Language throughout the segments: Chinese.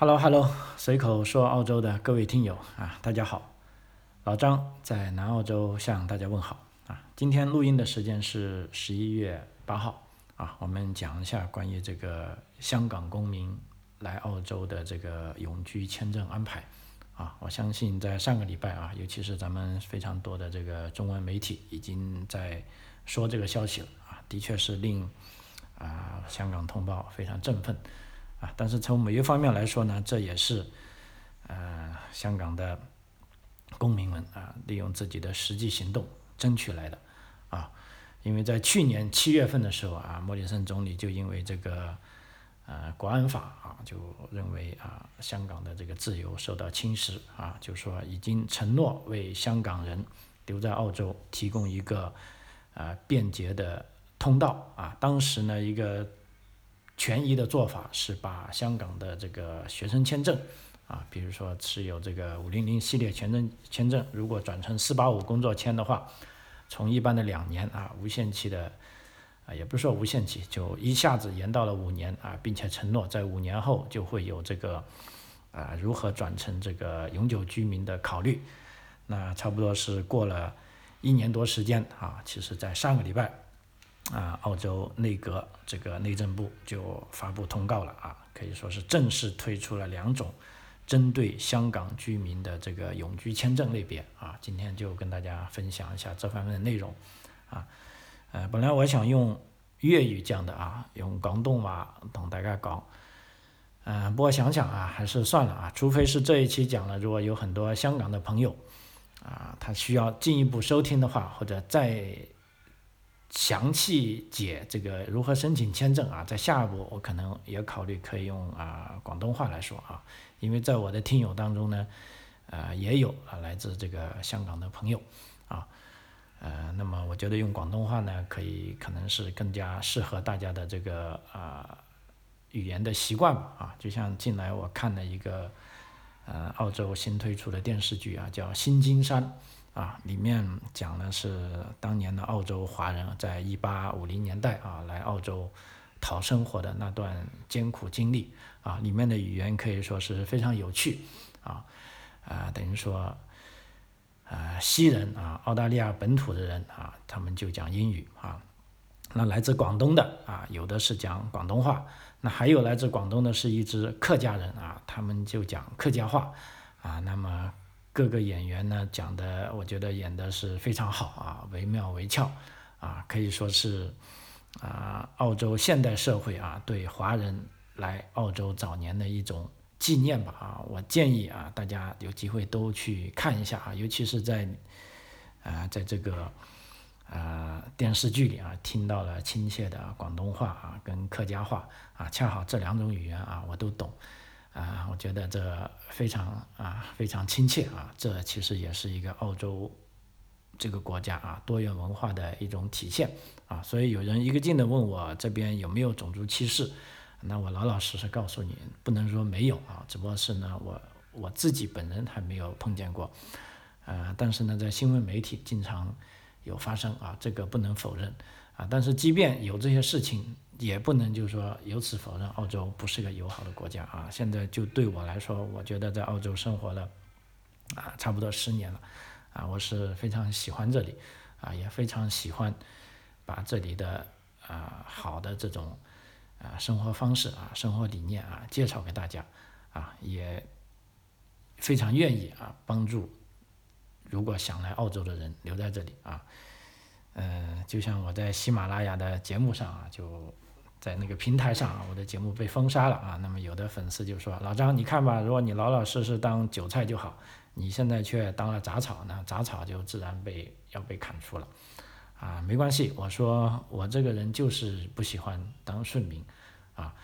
Hello Hello，随口说澳洲的各位听友啊，大家好，老张在南澳洲向大家问好啊。今天录音的时间是十一月八号啊，我们讲一下关于这个香港公民来澳洲的这个永居签证安排啊。我相信在上个礼拜啊，尤其是咱们非常多的这个中文媒体已经在说这个消息了啊，的确是令啊香港同胞非常振奋。啊，但是从某一方面来说呢，这也是，呃，香港的公民们啊，利用自己的实际行动争取来的，啊，因为在去年七月份的时候啊，莫里森总理就因为这个，呃，国安法啊，就认为啊，香港的这个自由受到侵蚀啊，就说已经承诺为香港人留在澳洲提供一个，呃，便捷的通道啊，当时呢一个。权宜的做法是把香港的这个学生签证，啊，比如说持有这个五零零系列签证签证，如果转成四八五工作签的话，从一般的两年啊无限期的，啊也不是说无限期，就一下子延到了五年啊，并且承诺在五年后就会有这个，啊如何转成这个永久居民的考虑，那差不多是过了一年多时间啊，其实在上个礼拜。啊，澳洲内阁这个内政部就发布通告了啊，可以说是正式推出了两种针对香港居民的这个永居签证类别啊。今天就跟大家分享一下这方面的内容啊。呃，本来我想用粤语讲的啊，用广东话同大家讲，嗯，不过想想啊，还是算了啊，除非是这一期讲了，如果有很多香港的朋友啊，他需要进一步收听的话，或者再。详细解这个如何申请签证啊，在下一步我可能也考虑可以用啊广东话来说啊，因为在我的听友当中呢，呃也有啊来自这个香港的朋友啊，呃那么我觉得用广东话呢，可以可能是更加适合大家的这个啊语言的习惯吧啊，就像近来我看了一个呃澳洲新推出的电视剧啊，叫《新金山》。啊，里面讲的是当年的澳洲华人在一八五零年代啊来澳洲讨生活的那段艰苦经历啊，里面的语言可以说是非常有趣啊，啊等于说，呃西人啊澳大利亚本土的人啊，他们就讲英语啊，那来自广东的啊有的是讲广东话，那还有来自广东的是一支客家人啊，他们就讲客家话啊，那么。各个演员呢讲的，我觉得演的是非常好啊，惟妙惟肖啊，可以说是啊，澳洲现代社会啊对华人来澳洲早年的一种纪念吧啊，我建议啊大家有机会都去看一下啊，尤其是在啊在这个啊电视剧里啊听到了亲切的广东话啊跟客家话啊，恰好这两种语言啊我都懂。啊，我觉得这非常啊，非常亲切啊，这其实也是一个澳洲这个国家啊多元文化的一种体现啊，所以有人一个劲的问我这边有没有种族歧视，那我老老实实告诉你，不能说没有啊，只不过是呢，我我自己本人还没有碰见过，呃，但是呢，在新闻媒体经常有发生啊，这个不能否认啊，但是即便有这些事情。也不能就是说由此否认澳洲不是个友好的国家啊！现在就对我来说，我觉得在澳洲生活了啊差不多十年了啊，我是非常喜欢这里啊，也非常喜欢把这里的啊好的这种啊生活方式啊生活理念啊介绍给大家啊，也非常愿意啊帮助如果想来澳洲的人留在这里啊，嗯，就像我在喜马拉雅的节目上啊就。在那个平台上啊，我的节目被封杀了啊。那么有的粉丝就说：“老张，你看吧，如果你老老实实当韭菜就好，你现在却当了杂草，那杂草就自然被要被砍除了。”啊，没关系，我说我这个人就是不喜欢当顺民啊。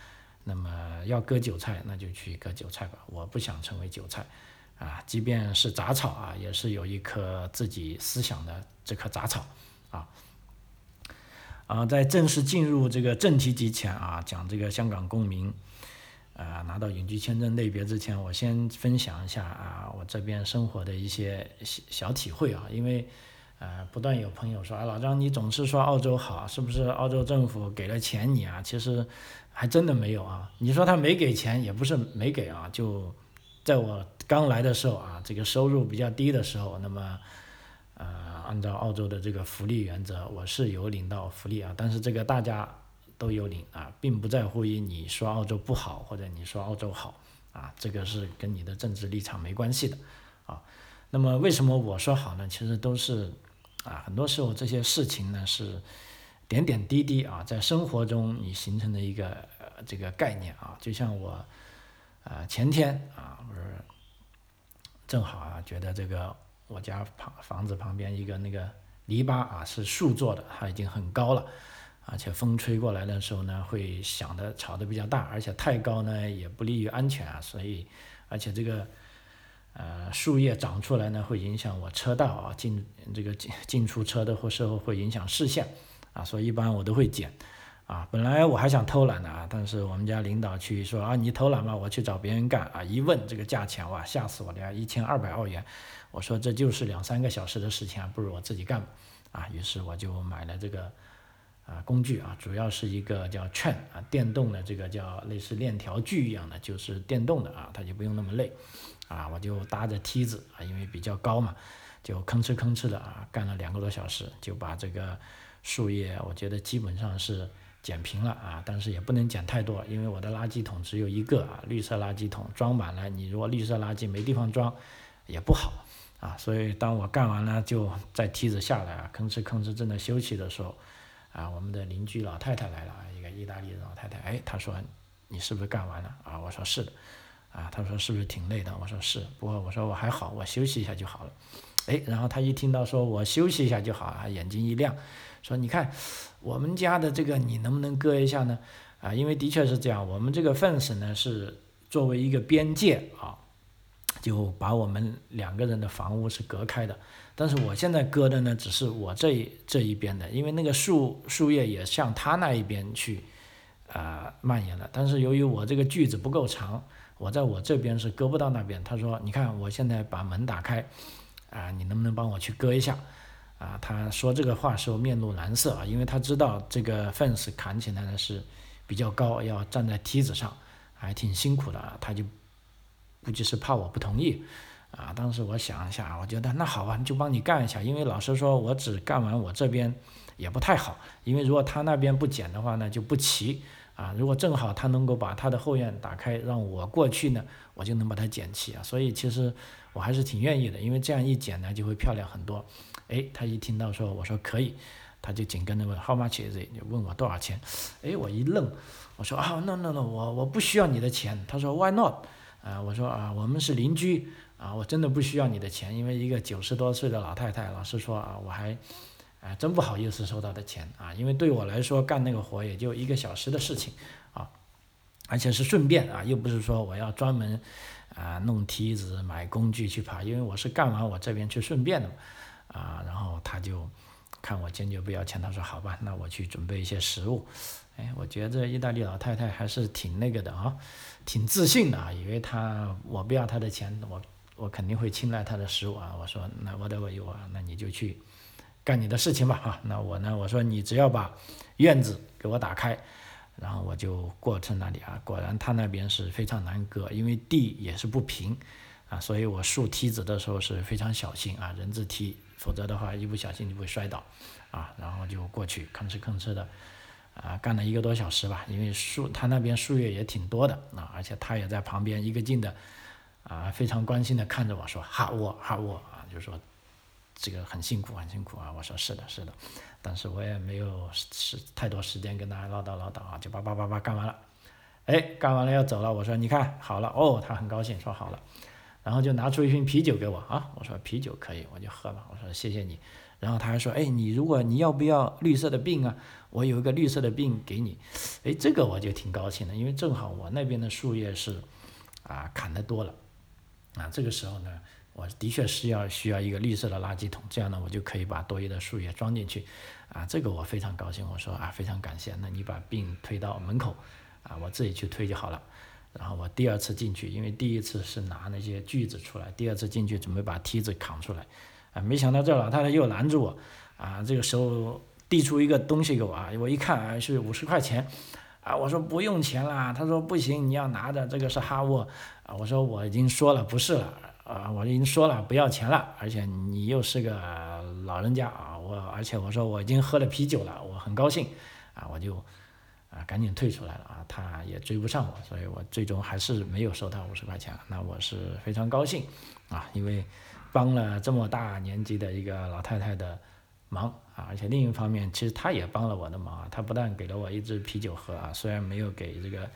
那么要割韭菜，那就去割韭菜吧。我不想成为韭菜啊，即便是杂草啊，也是有一颗自己思想的这棵杂草啊。啊，在正式进入这个正题之前啊，讲这个香港公民，啊拿到永居签证类别之前，我先分享一下啊，我这边生活的一些小小体会啊，因为呃，不断有朋友说，啊，老张你总是说澳洲好，是不是澳洲政府给了钱你啊？其实还真的没有啊。你说他没给钱，也不是没给啊。就在我刚来的时候啊，这个收入比较低的时候，那么呃，按照澳洲的这个福利原则，我是有领到福利啊。但是这个大家都有领啊，并不在乎于你说澳洲不好或者你说澳洲好啊，这个是跟你的政治立场没关系的啊。那么为什么我说好呢？其实都是。啊，很多时候这些事情呢是点点滴滴啊，在生活中你形成的一个这个概念啊，就像我啊前天啊不是正好啊觉得这个我家旁房子旁边一个那个篱笆啊是树做的，它已经很高了，而且风吹过来的时候呢会响的吵得比较大，而且太高呢也不利于安全啊，所以而且这个。呃，树叶长出来呢，会影响我车道啊，进这个进进出车的或时候会影响视线啊，所以一般我都会剪啊。本来我还想偷懒的啊，但是我们家领导去说啊，你偷懒吧，我去找别人干啊。一问这个价钱哇，吓死我了呀，一千二百澳元。我说这就是两三个小时的事情啊，不如我自己干吧啊。于是我就买了这个啊工具啊，主要是一个叫 chain 啊，电动的这个叫类似链条锯一样的，就是电动的啊，它就不用那么累。啊，我就搭着梯子啊，因为比较高嘛，就吭哧吭哧的啊，干了两个多小时，就把这个树叶，我觉得基本上是剪平了啊，但是也不能剪太多，因为我的垃圾桶只有一个啊，绿色垃圾桶装满了，你如果绿色垃圾没地方装，也不好啊，所以当我干完了，就在梯子下来啊，吭哧吭哧正在休息的时候，啊，我们的邻居老太太来了，一个意大利老太太，哎，她说你是不是干完了啊？我说是的。啊，她说是不是挺累的？我说是，不过我说我还好，我休息一下就好了。哎，然后她一听到说我休息一下就好啊，眼睛一亮，说你看我们家的这个你能不能割一下呢？啊，因为的确是这样，我们这个 fence 呢是作为一个边界啊，就把我们两个人的房屋是隔开的。但是我现在割的呢只是我这这一边的，因为那个树树叶也向他那一边去啊蔓延了。但是由于我这个锯子不够长。我在我这边是割不到那边，他说：“你看我现在把门打开，啊，你能不能帮我去割一下？”啊，他说这个话时候面露难色啊，因为他知道这个 fence 砍起来呢是比较高，要站在梯子上，还挺辛苦的啊。他就估计是怕我不同意啊。当时我想一下，我觉得那好吧，就帮你干一下，因为老师说，我只干完我这边也不太好，因为如果他那边不剪的话呢，就不齐。啊，如果正好他能够把他的后院打开，让我过去呢，我就能把它剪齐啊。所以其实我还是挺愿意的，因为这样一剪呢，就会漂亮很多。哎，他一听到说我说可以，他就紧跟着问 How much is it？就问我多少钱。哎，我一愣，我说啊，no no no，我我不需要你的钱。他说 Why not？啊，我说啊，我们是邻居啊，我真的不需要你的钱，因为一个九十多岁的老太太，老实说啊，我还。啊，真不好意思收他的钱啊，因为对我来说干那个活也就一个小时的事情啊，而且是顺便啊，又不是说我要专门啊弄梯子买工具去爬，因为我是干完我这边去顺便的啊，然后他就看我坚决不要钱，他说好吧，那我去准备一些食物。哎，我觉得意大利老太太还是挺那个的啊，挺自信的啊，以为他我不要他的钱，我我肯定会青睐他的食物啊。我说那我 v 有啊，那你就去。干你的事情吧，啊，那我呢？我说你只要把院子给我打开，然后我就过去那里啊。果然他那边是非常难割，因为地也是不平啊，所以我竖梯子的时候是非常小心啊，人字梯，否则的话一不小心就会摔倒啊。然后就过去吭哧吭哧的啊，干了一个多小时吧，因为树他那边树叶也挺多的啊，而且他也在旁边一个劲的啊，非常关心的看着我说哈沃哈沃啊，就说。这个很辛苦，很辛苦啊！我说是的，是的，但是我也没有时太多时间跟他唠叨唠叨啊，就叭叭叭叭干完了。哎，干完了要走了，我说你看好了哦，他很高兴说好了，然后就拿出一瓶啤酒给我啊，我说啤酒可以，我就喝吧，我说谢谢你。然后他还说，哎，你如果你要不要绿色的病啊？我有一个绿色的病给你。哎，这个我就挺高兴的，因为正好我那边的树叶是啊砍的多了啊，这个时候呢。我的确是要需要一个绿色的垃圾桶，这样呢，我就可以把多余的树叶装进去，啊，这个我非常高兴。我说啊，非常感谢。那你把病推到门口，啊，我自己去推就好了。然后我第二次进去，因为第一次是拿那些锯子出来，第二次进去准备把梯子扛出来，啊，没想到这老太太又拦住我，啊，这个时候递出一个东西给我啊，我一看啊是五十块钱，啊，我说不用钱啦，他说不行，你要拿着，这个是哈沃，啊，我说我已经说了不是了，啊，我已经说了不要钱了，而且你又是个老人家啊，我而且我说我已经喝了啤酒了，我很高兴，啊，我就。啊，赶紧退出来了啊！他也追不上我，所以我最终还是没有收他五十块钱。那我是非常高兴啊，因为帮了这么大年纪的一个老太太的忙啊，而且另一方面，其实他也帮了我的忙啊。他不但给了我一支啤酒喝啊，虽然没有给这个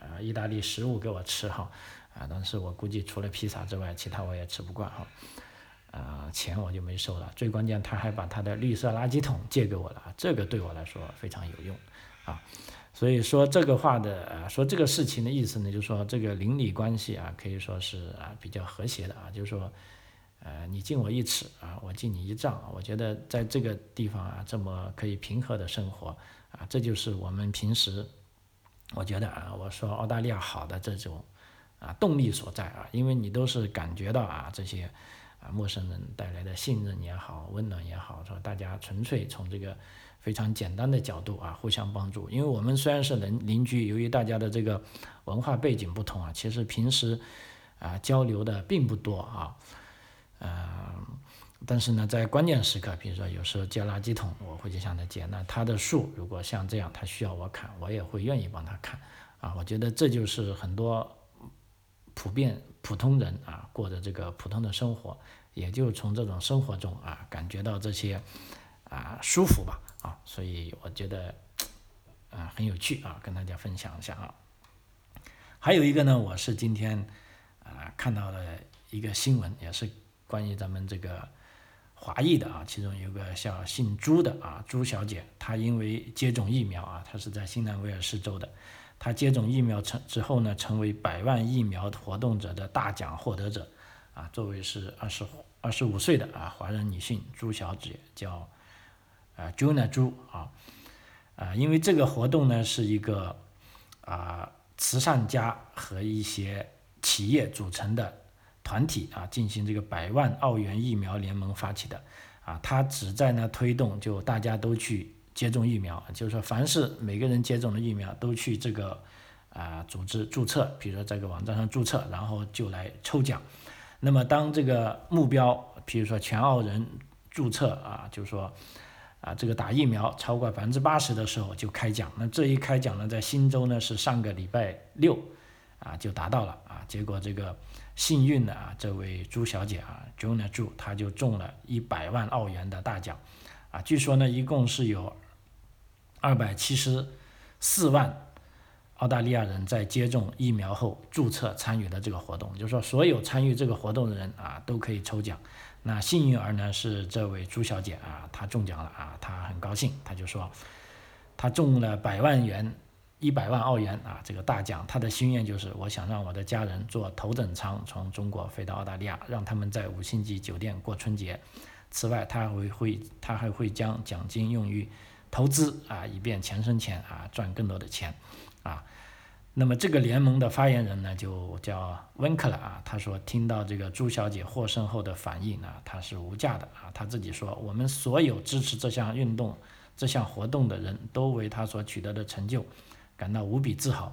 呃意大利食物给我吃哈啊，但是我估计除了披萨之外，其他我也吃不惯哈。啊，钱我就没收了。最关键，他还把他的绿色垃圾桶借给我了，这个对我来说非常有用。啊，所以说这个话的啊，说这个事情的意思呢，就是说这个邻里关系啊，可以说是啊比较和谐的啊，就是说，呃，你敬我一尺啊，我敬你一丈，我觉得在这个地方啊，这么可以平和的生活啊，这就是我们平时，我觉得啊，我说澳大利亚好的这种啊动力所在啊，因为你都是感觉到啊这些啊陌生人带来的信任也好，温暖也好，说大家纯粹从这个。非常简单的角度啊，互相帮助。因为我们虽然是邻邻居，由于大家的这个文化背景不同啊，其实平时啊交流的并不多啊。嗯，但是呢，在关键时刻，比如说有时候接垃圾桶，我会去向他接。那他的树如果像这样，他需要我砍，我也会愿意帮他砍。啊，我觉得这就是很多普遍普通人啊过的这个普通的生活，也就从这种生活中啊感觉到这些啊舒服吧。啊，所以我觉得，啊很有趣啊，跟大家分享一下啊。还有一个呢，我是今天啊看到了一个新闻，也是关于咱们这个华裔的啊，其中有个叫姓朱的啊，朱小姐，她因为接种疫苗啊，她是在新南威尔士州的，她接种疫苗成之后呢，成为百万疫苗活动者的大奖获得者啊，作为是二十二十五岁的啊华人女性朱小姐叫。啊，Juna 朱啊，啊，因为这个活动呢是一个啊慈善家和一些企业组成的团体啊，进行这个百万澳元疫苗联盟发起的啊，他旨在呢推动就大家都去接种疫苗，就是说凡是每个人接种的疫苗都去这个啊组织注册，比如说这个网站上注册，然后就来抽奖。那么当这个目标，比如说全澳人注册啊，就是说。啊，这个打疫苗超过百分之八十的时候就开奖。那这一开奖呢，在新州呢是上个礼拜六，啊就达到了啊。结果这个幸运的啊，这位朱小姐啊，Juna 朱，她就中了一百万澳元的大奖，啊，据说呢一共是有二百七十四万澳大利亚人在接种疫苗后注册参与的这个活动，就是说所有参与这个活动的人啊都可以抽奖。那幸运儿呢是这位朱小姐啊，她中奖了啊，她很高兴，她就说，她中了百万元，一百万澳元啊，这个大奖，她的心愿就是我想让我的家人坐头等舱从中国飞到澳大利亚，让他们在五星级酒店过春节。此外，她还会她还会将奖金用于投资啊，以便钱生钱啊，赚更多的钱啊。那么这个联盟的发言人呢，就叫温克了啊。他说，听到这个朱小姐获胜后的反应呢，他是无价的啊。他自己说，我们所有支持这项运动、这项活动的人都为他所取得的成就感到无比自豪。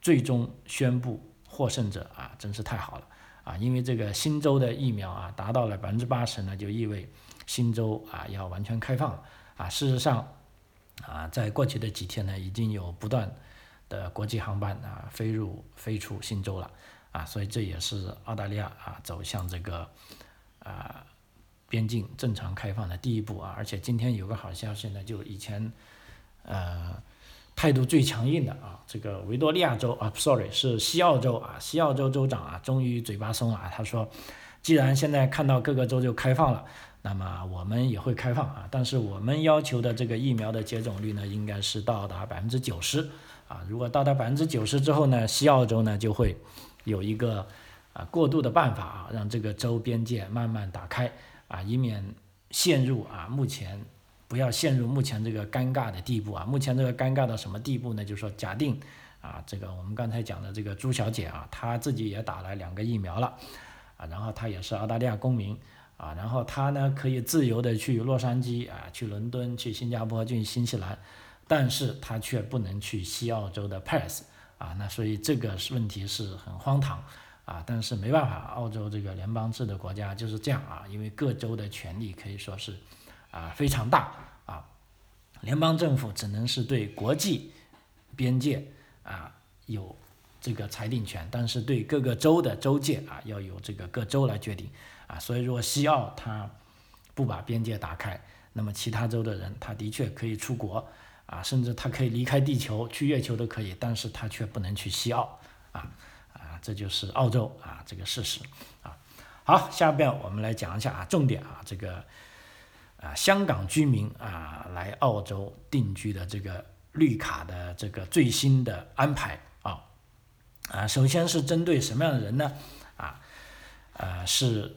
最终宣布获胜者啊，真是太好了啊！因为这个新州的疫苗啊，达到了百分之八十呢，就意味新州啊要完全开放了啊。事实上啊，在过去的几天呢，已经有不断。的国际航班啊，飞入飞出新州了啊，所以这也是澳大利亚啊走向这个啊边境正常开放的第一步啊。而且今天有个好消息呢，就以前呃态度最强硬的啊，这个维多利亚州啊，sorry 是西澳洲啊，西澳洲州长啊，终于嘴巴松了啊，他说，既然现在看到各个州就开放了，那么我们也会开放啊，但是我们要求的这个疫苗的接种率呢，应该是到达百分之九十。啊，如果到达百分之九十之后呢，西澳洲呢就会有一个啊过渡的办法啊，让这个州边界慢慢打开啊，以免陷入啊目前不要陷入目前这个尴尬的地步啊。目前这个尴尬到什么地步呢？就是说，假定啊这个我们刚才讲的这个朱小姐啊，她自己也打了两个疫苗了啊，然后她也是澳大利亚公民啊，然后他呢可以自由的去洛杉矶啊，去伦敦，去新加坡，去新西兰，但是他却不能去西澳洲的 Perth 啊，那所以这个是问题是很荒唐。啊，但是没办法，澳洲这个联邦制的国家就是这样啊，因为各州的权力可以说是啊非常大。啊，联邦政府只能是对国际边界啊有这个裁定权，但是对各个州的州界啊要由这个各州来决定。啊，所以如果西澳它不把边界打开，那么其他州的人他的确可以出国，啊，甚至他可以离开地球去月球都可以，但是他却不能去西澳，啊啊，这就是澳洲啊这个事实啊。好，下边我们来讲一下啊重点啊这个啊香港居民啊来澳洲定居的这个绿卡的这个最新的安排啊啊，首先是针对什么样的人呢？啊呃是。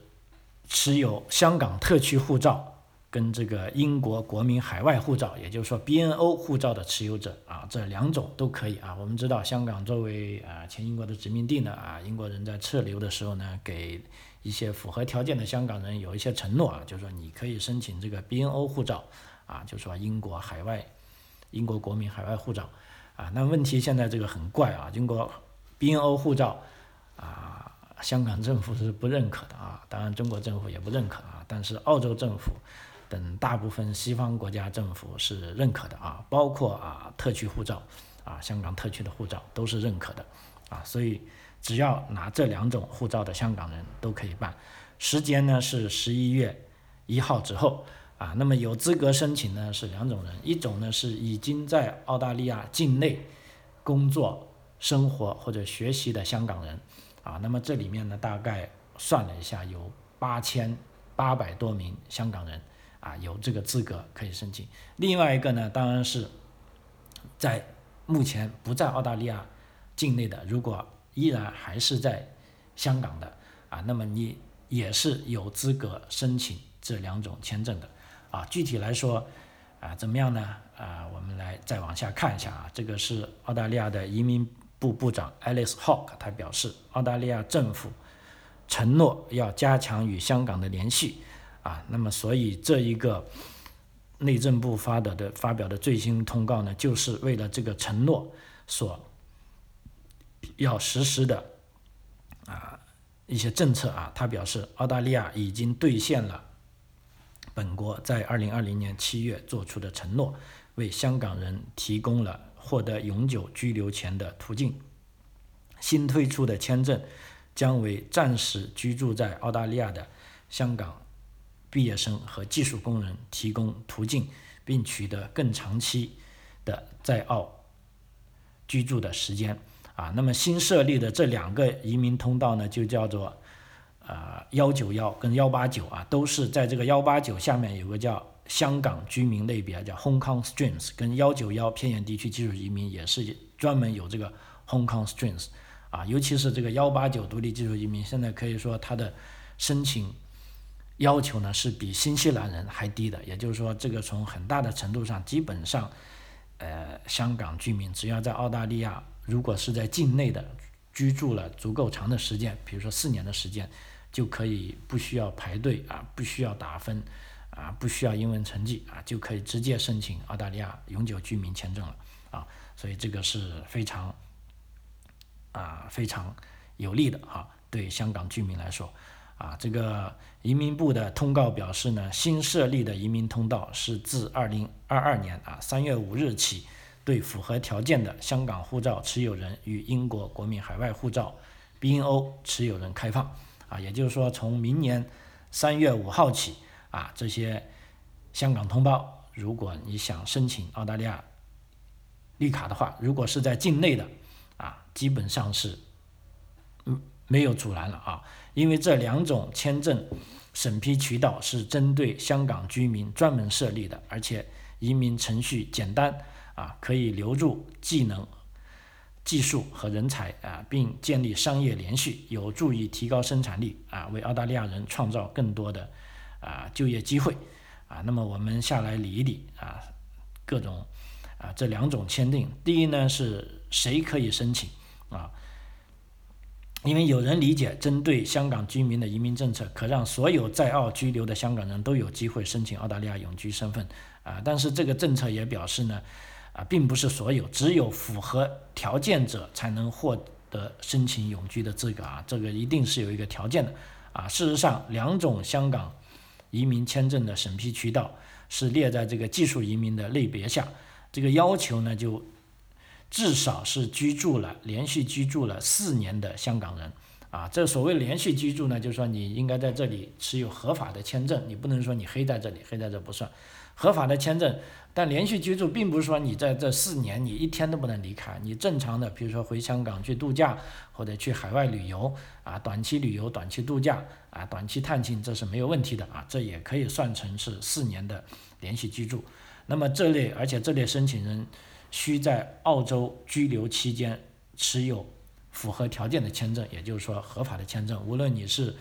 持有香港特区护照跟这个英国国民海外护照，也就是说 BNO 护照的持有者啊，这两种都可以啊。我们知道香港作为啊前英国的殖民地呢啊，英国人在撤留的时候呢，给一些符合条件的香港人有一些承诺啊，就是说你可以申请这个 BNO 护照啊，就是说英国海外英国国民海外护照啊。那问题现在这个很怪啊，英国 BNO 护照啊。香港政府是不认可的啊，当然中国政府也不认可啊，但是澳洲政府等大部分西方国家政府是认可的啊，包括啊特区护照啊，香港特区的护照都是认可的啊，所以只要拿这两种护照的香港人都可以办，时间呢是十一月一号之后啊，那么有资格申请呢是两种人，一种呢是已经在澳大利亚境内工作、生活或者学习的香港人。啊，那么这里面呢，大概算了一下，有八千八百多名香港人啊，有这个资格可以申请。另外一个呢，当然是在目前不在澳大利亚境内的，如果依然还是在香港的啊，那么你也是有资格申请这两种签证的啊。具体来说啊，怎么样呢？啊，我们来再往下看一下啊，这个是澳大利亚的移民。部部长 Alice Hawk，他表示，澳大利亚政府承诺要加强与香港的联系啊，那么所以这一个内政部发的的发表的最新通告呢，就是为了这个承诺所要实施的啊一些政策啊。他表示，澳大利亚已经兑现了本国在二零二零年七月做出的承诺，为香港人提供了。获得永久居留权的途径，新推出的签证将为暂时居住在澳大利亚的香港毕业生和技术工人提供途径，并取得更长期的在澳居住的时间。啊，那么新设立的这两个移民通道呢，就叫做呃幺九幺跟幺八九啊，都是在这个幺八九下面有个叫。香港居民类别叫 Hong Kong Streams，跟幺九幺偏远地区技术移民也是专门有这个 Hong Kong Streams，啊，尤其是这个幺八九独立技术移民，现在可以说它的申请要求呢是比新西兰人还低的，也就是说，这个从很大的程度上，基本上，呃，香港居民只要在澳大利亚，如果是在境内的居住了足够长的时间，比如说四年的时间，就可以不需要排队啊，不需要打分。啊，不需要英文成绩啊，就可以直接申请澳大利亚永久居民签证了啊，所以这个是非常啊非常有利的啊，对香港居民来说啊，这个移民部的通告表示呢，新设立的移民通道是自二零二二年啊三月五日起，对符合条件的香港护照持有人与英国国民海外护照 BNO 持有人开放啊，也就是说从明年三月五号起。啊，这些香港同胞，如果你想申请澳大利亚绿卡的话，如果是在境内的，啊，基本上是嗯没有阻拦了啊，因为这两种签证审批渠道是针对香港居民专门设立的，而且移民程序简单啊，可以留住技能、技术和人才啊，并建立商业连续，有助于提高生产力啊，为澳大利亚人创造更多的。啊，就业机会，啊，那么我们下来理一理啊，各种啊这两种签订，第一呢是谁可以申请啊？因为有人理解，针对香港居民的移民政策，可让所有在澳居留的香港人都有机会申请澳大利亚永居身份啊。但是这个政策也表示呢，啊，并不是所有，只有符合条件者才能获得申请永居的资格啊。这个一定是有一个条件的啊。事实上，两种香港移民签证的审批渠道是列在这个技术移民的类别下，这个要求呢就。至少是居住了连续居住了四年的香港人，啊，这所谓连续居住呢，就是说你应该在这里持有合法的签证，你不能说你黑在这里，黑在这不算，合法的签证。但连续居住并不是说你在这四年你一天都不能离开，你正常的，比如说回香港去度假或者去海外旅游，啊，短期旅游、短期度假，啊，短期探亲，这是没有问题的啊，这也可以算成是四年的连续居住。那么这类，而且这类申请人。需在澳洲居留期间持有符合条件的签证，也就是说合法的签证。无论你是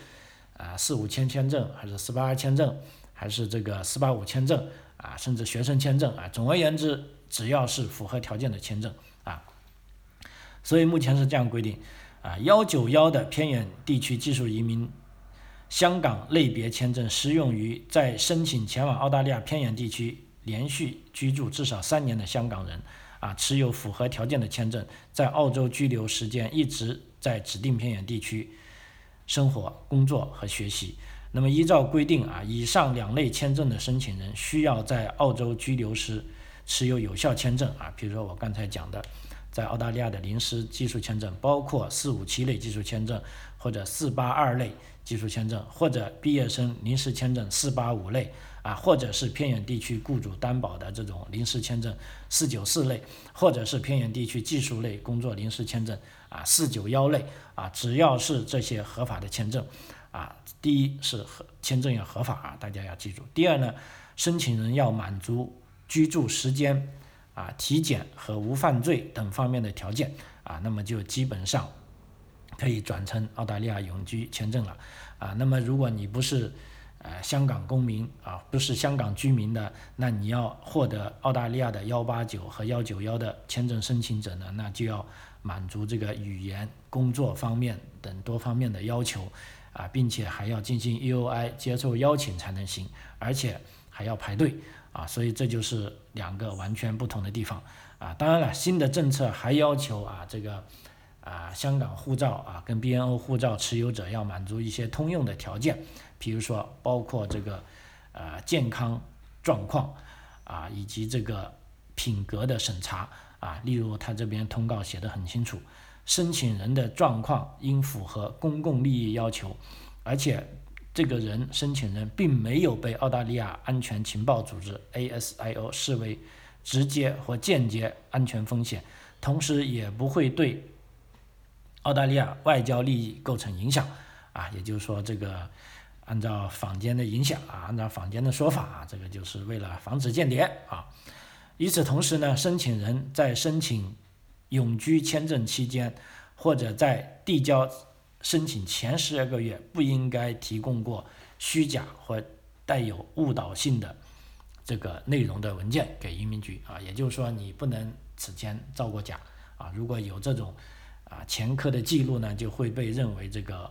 啊四五签签证，还是四八二签证，还是这个四八五签证啊，甚至学生签证啊，总而言之，只要是符合条件的签证啊。所以目前是这样规定啊，幺九幺的偏远地区技术移民香港类别签证适用于在申请前往澳大利亚偏远地区。连续居住至少三年的香港人，啊，持有符合条件的签证，在澳洲居留时间一直在指定偏远地区生活、工作和学习。那么依照规定啊，以上两类签证的申请人需要在澳洲居留时持有有效签证啊，比如说我刚才讲的，在澳大利亚的临时技术签证，包括四五七类技术签证或者四八二类技术签证，或者毕业生临时签证四八五类。啊，或者是偏远地区雇主担保的这种临时签证四九四类，或者是偏远地区技术类工作临时签证啊四九幺类啊，只要是这些合法的签证啊，第一是合签证要合法啊，大家要记住。第二呢，申请人要满足居住时间啊、体检和无犯罪等方面的条件啊，那么就基本上可以转成澳大利亚永居签证了啊。那么如果你不是呃，香港公民啊，不是香港居民的，那你要获得澳大利亚的幺八九和幺九幺的签证申请者呢，那就要满足这个语言、工作方面等多方面的要求啊，并且还要进行 EOI 接受邀请才能行，而且还要排队啊，所以这就是两个完全不同的地方啊。当然了，新的政策还要求啊，这个啊香港护照啊跟 BNO 护照持有者要满足一些通用的条件。比如说，包括这个，呃，健康状况啊，以及这个品格的审查啊。例如，他这边通告写的很清楚，申请人的状况应符合公共利益要求，而且这个人申请人并没有被澳大利亚安全情报组织 ASIO 视为直接或间接安全风险，同时也不会对澳大利亚外交利益构成影响啊。也就是说，这个。按照坊间的影响啊，按照坊间的说法啊，这个就是为了防止间谍啊。与此同时呢，申请人在申请永居签证期间，或者在递交申请前十二个月，不应该提供过虚假或带有误导性的这个内容的文件给移民局啊。也就是说，你不能此前造过假啊。如果有这种啊前科的记录呢，就会被认为这个。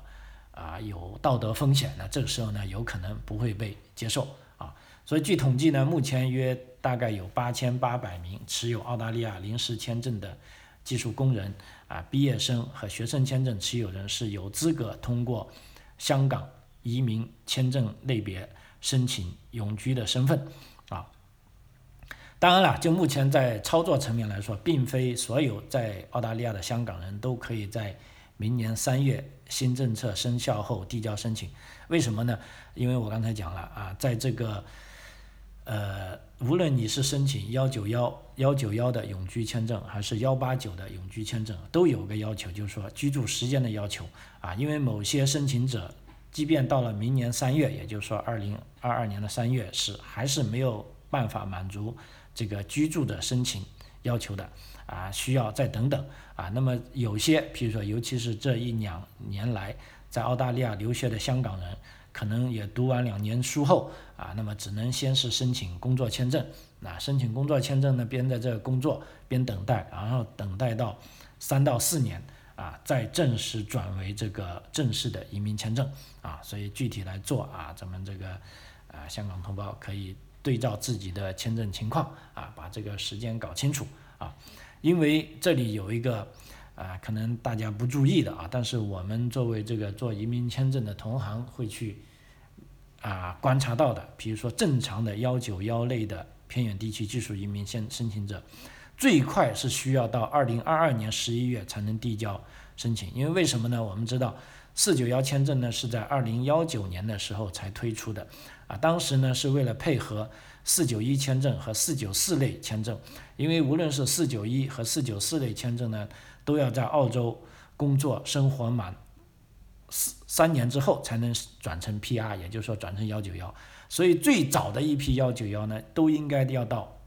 啊，有道德风险那这个时候呢，有可能不会被接受啊。所以据统计呢，目前约大概有八千八百名持有澳大利亚临时签证的技术工人啊、毕业生和学生签证持有人是有资格通过香港移民签证类别申请永居的身份啊。当然了，就目前在操作层面来说，并非所有在澳大利亚的香港人都可以在。明年三月新政策生效后递交申请，为什么呢？因为我刚才讲了啊，在这个呃，无论你是申请幺九幺幺九幺的永居签证，还是幺八九的永居签证，都有个要求，就是说居住时间的要求啊。因为某些申请者，即便到了明年三月，也就是说二零二二年的三月，是还是没有办法满足这个居住的申请要求的。啊，需要再等等啊。那么有些，比如说，尤其是这一两年来在澳大利亚留学的香港人，可能也读完两年书后啊，那么只能先是申请工作签证。那申请工作签证呢，边在这工作边等待，然后等待到三到四年啊，再正式转为这个正式的移民签证啊，所以具体来做啊，咱们这个啊香港同胞可以对照自己的签证情况啊，把这个时间搞清楚啊，因为这里有一个啊，可能大家不注意的啊，但是我们作为这个做移民签证的同行会去啊观察到的，比如说正常的幺九幺类的偏远地区技术移民申申请者。最快是需要到二零二二年十一月才能递交申请，因为为什么呢？我们知道四九幺签证呢是在二零幺九年的时候才推出的，啊，当时呢是为了配合四九一签证和四九四类签证，因为无论是四九一和四九四类签证呢，都要在澳洲工作生活满四三年之后才能转成 PR，也就是说转成幺九幺，所以最早的一批幺九幺呢，都应该要到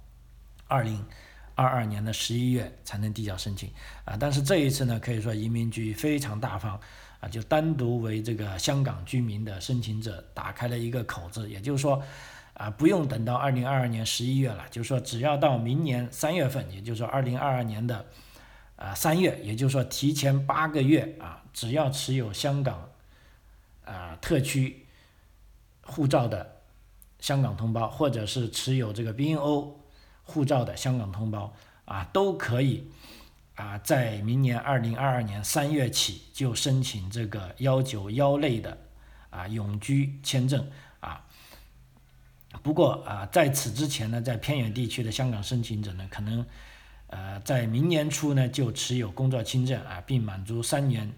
二零。二二年的十一月才能递交申请啊，但是这一次呢，可以说移民局非常大方啊，就单独为这个香港居民的申请者打开了一个口子，也就是说啊，不用等到二零二二年十一月了，就是说只要到明年三月份，也就是说二零二二年的啊三月，也就是说提前八个月啊，只要持有香港啊特区护照的香港同胞，或者是持有这个 BNO。护照的香港同胞啊，都可以啊，在明年二零二二年三月起就申请这个幺九幺类的啊永居签证啊。不过啊，在此之前呢，在偏远地区的香港申请者呢，可能呃在明年初呢就持有工作签证啊，并满足三年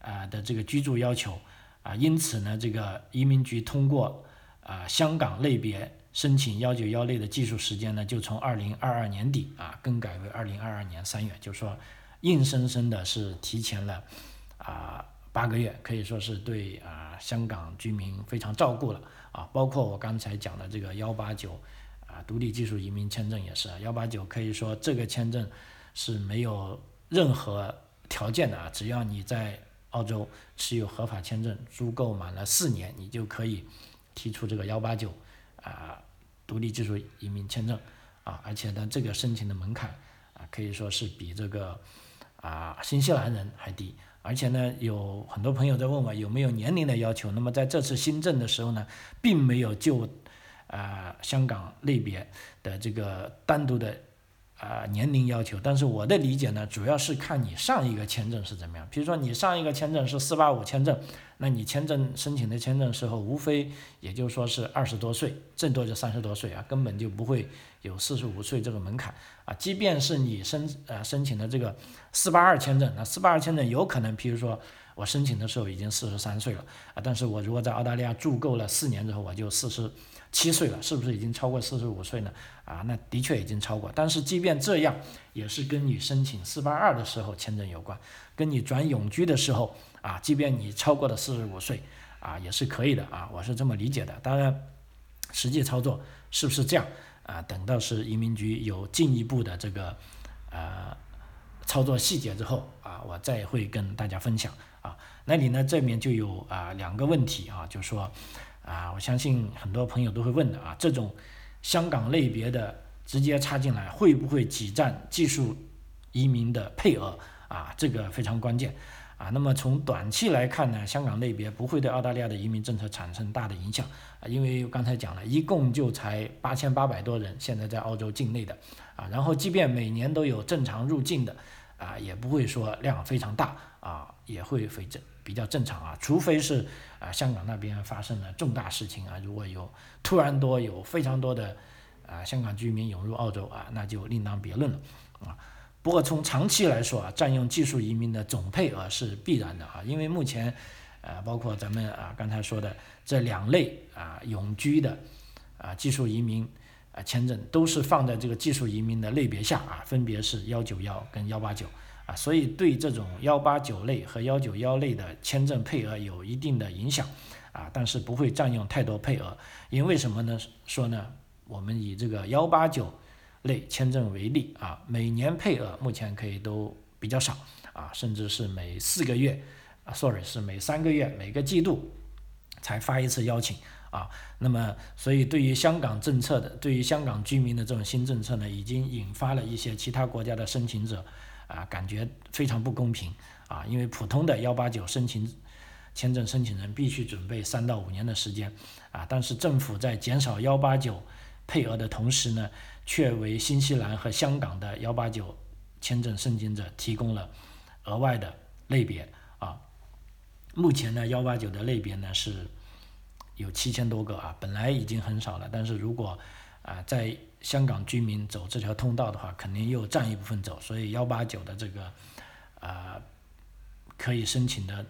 啊的这个居住要求啊，因此呢，这个移民局通过啊香港类别。申请幺九幺类的技术时间呢，就从二零二二年底啊更改为二零二二年三月，就说硬生生的是提前了啊八个月，可以说是对啊香港居民非常照顾了啊。包括我刚才讲的这个幺八九独立技术移民签证也是啊幺八九，可以说这个签证是没有任何条件的啊，只要你在澳洲持有合法签证，足够满了四年，你就可以提出这个幺八九。啊，独立技术移民签证啊，而且呢，这个申请的门槛啊，可以说是比这个啊新西兰人还低。而且呢，有很多朋友在问我有没有年龄的要求。那么在这次新政的时候呢，并没有就啊香港类别的这个单独的。啊，年龄要求，但是我的理解呢，主要是看你上一个签证是怎么样。比如说你上一个签证是四八五签证，那你签证申请的签证时候，无非也就说是二十多岁，最多就三十多岁啊，根本就不会有四十五岁这个门槛啊。即便是你申呃申请的这个四八二签证，那四八二签证有可能，比如说我申请的时候已经四十三岁了啊，但是我如果在澳大利亚住够了四年之后，我就四十。七岁了，是不是已经超过四十五岁呢？啊，那的确已经超过。但是即便这样，也是跟你申请四八二的时候签证有关，跟你转永居的时候啊，即便你超过了四十五岁啊，也是可以的啊，我是这么理解的。当然，实际操作是不是这样啊？等到是移民局有进一步的这个呃操作细节之后啊，我再会跟大家分享啊。那里呢这边就有啊两个问题啊，就是说。啊，我相信很多朋友都会问的啊，这种香港类别的直接插进来，会不会挤占技术移民的配额啊？这个非常关键啊。那么从短期来看呢，香港类别不会对澳大利亚的移民政策产生大的影响啊，因为刚才讲了一共就才八千八百多人现在在澳洲境内的啊，然后即便每年都有正常入境的啊，也不会说量非常大啊，也会非正比较正常啊，除非是。啊，香港那边发生了重大事情啊，如果有突然多有非常多的啊香港居民涌入澳洲啊，那就另当别论了啊。不过从长期来说啊，占用技术移民的总配额是必然的啊，因为目前啊，包括咱们啊刚才说的这两类啊永居的啊技术移民啊签证都是放在这个技术移民的类别下啊，分别是幺九幺跟幺八九。啊，所以对这种幺八九类和幺九幺类的签证配额有一定的影响，啊，但是不会占用太多配额，因为什么呢？说呢，我们以这个幺八九类签证为例啊，每年配额目前可以都比较少啊，甚至是每四个月啊，sorry 是每三个月每个季度才发一次邀请啊，那么所以对于香港政策的，对于香港居民的这种新政策呢，已经引发了一些其他国家的申请者。啊，感觉非常不公平啊，因为普通的幺八九申请签证申请人必须准备三到五年的时间啊，但是政府在减少幺八九配额的同时呢，却为新西兰和香港的幺八九签证申请者提供了额外的类别啊。目前呢，幺八九的类别呢是有七千多个啊，本来已经很少了，但是如果啊在香港居民走这条通道的话，肯定又占一部分走，所以幺八九的这个啊可以申请的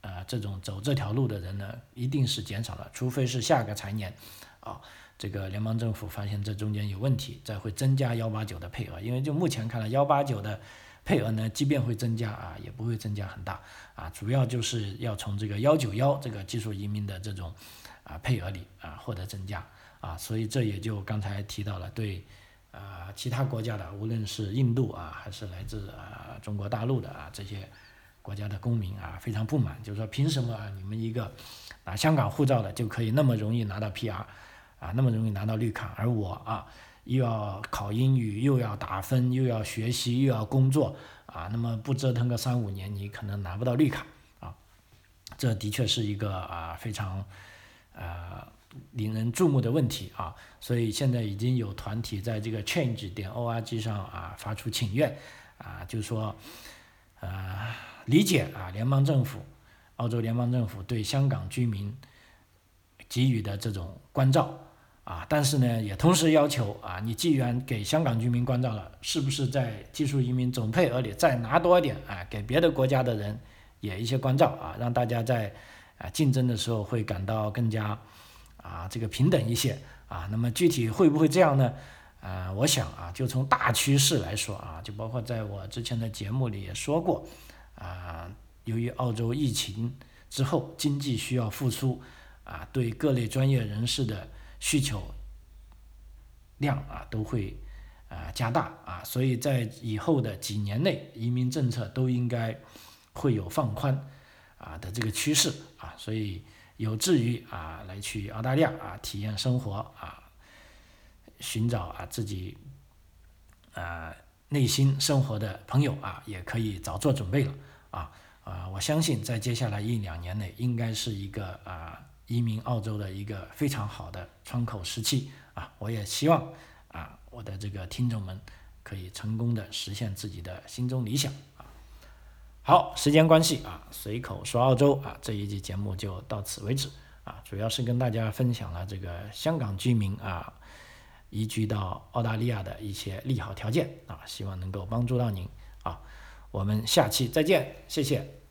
啊这种走这条路的人呢，一定是减少了，除非是下个财年啊这个联邦政府发现这中间有问题，再会增加幺八九的配额，因为就目前看来幺八九的。配额呢，即便会增加啊，也不会增加很大啊，主要就是要从这个幺九幺这个技术移民的这种啊配额里啊获得增加啊，所以这也就刚才提到了对啊其他国家的，无论是印度啊还是来自啊中国大陆的啊这些国家的公民啊非常不满，就是说凭什么啊你们一个啊香港护照的就可以那么容易拿到 PR 啊，那么容易拿到绿卡，而我啊。又要考英语，又要打分，又要学习，又要工作啊！那么不折腾个三五年，你可能拿不到绿卡啊！这的确是一个啊非常呃令人注目的问题啊！所以现在已经有团体在这个 change 点 org 上啊发出请愿啊，就是说呃理解啊联邦政府、澳洲联邦政府对香港居民给予的这种关照。啊，但是呢，也同时要求啊，你既然给香港居民关照了，是不是在技术移民总配额里再拿多一点啊？给别的国家的人也一些关照啊，让大家在啊竞争的时候会感到更加啊这个平等一些啊。那么具体会不会这样呢？啊，我想啊，就从大趋势来说啊，就包括在我之前的节目里也说过啊，由于澳洲疫情之后经济需要复苏啊，对各类专业人士的需求量啊都会啊加大啊，所以在以后的几年内，移民政策都应该会有放宽啊的这个趋势啊，所以有志于啊来去澳大利亚啊体验生活啊，寻找啊自己啊内心生活的朋友啊，也可以早做准备了啊啊，我相信在接下来一两年内，应该是一个啊。移民澳洲的一个非常好的窗口时期啊，我也希望啊，我的这个听众们可以成功的实现自己的心中理想啊。好，时间关系啊，随口说澳洲啊，这一期节目就到此为止啊，主要是跟大家分享了这个香港居民啊移居到澳大利亚的一些利好条件啊，希望能够帮助到您啊。我们下期再见，谢谢。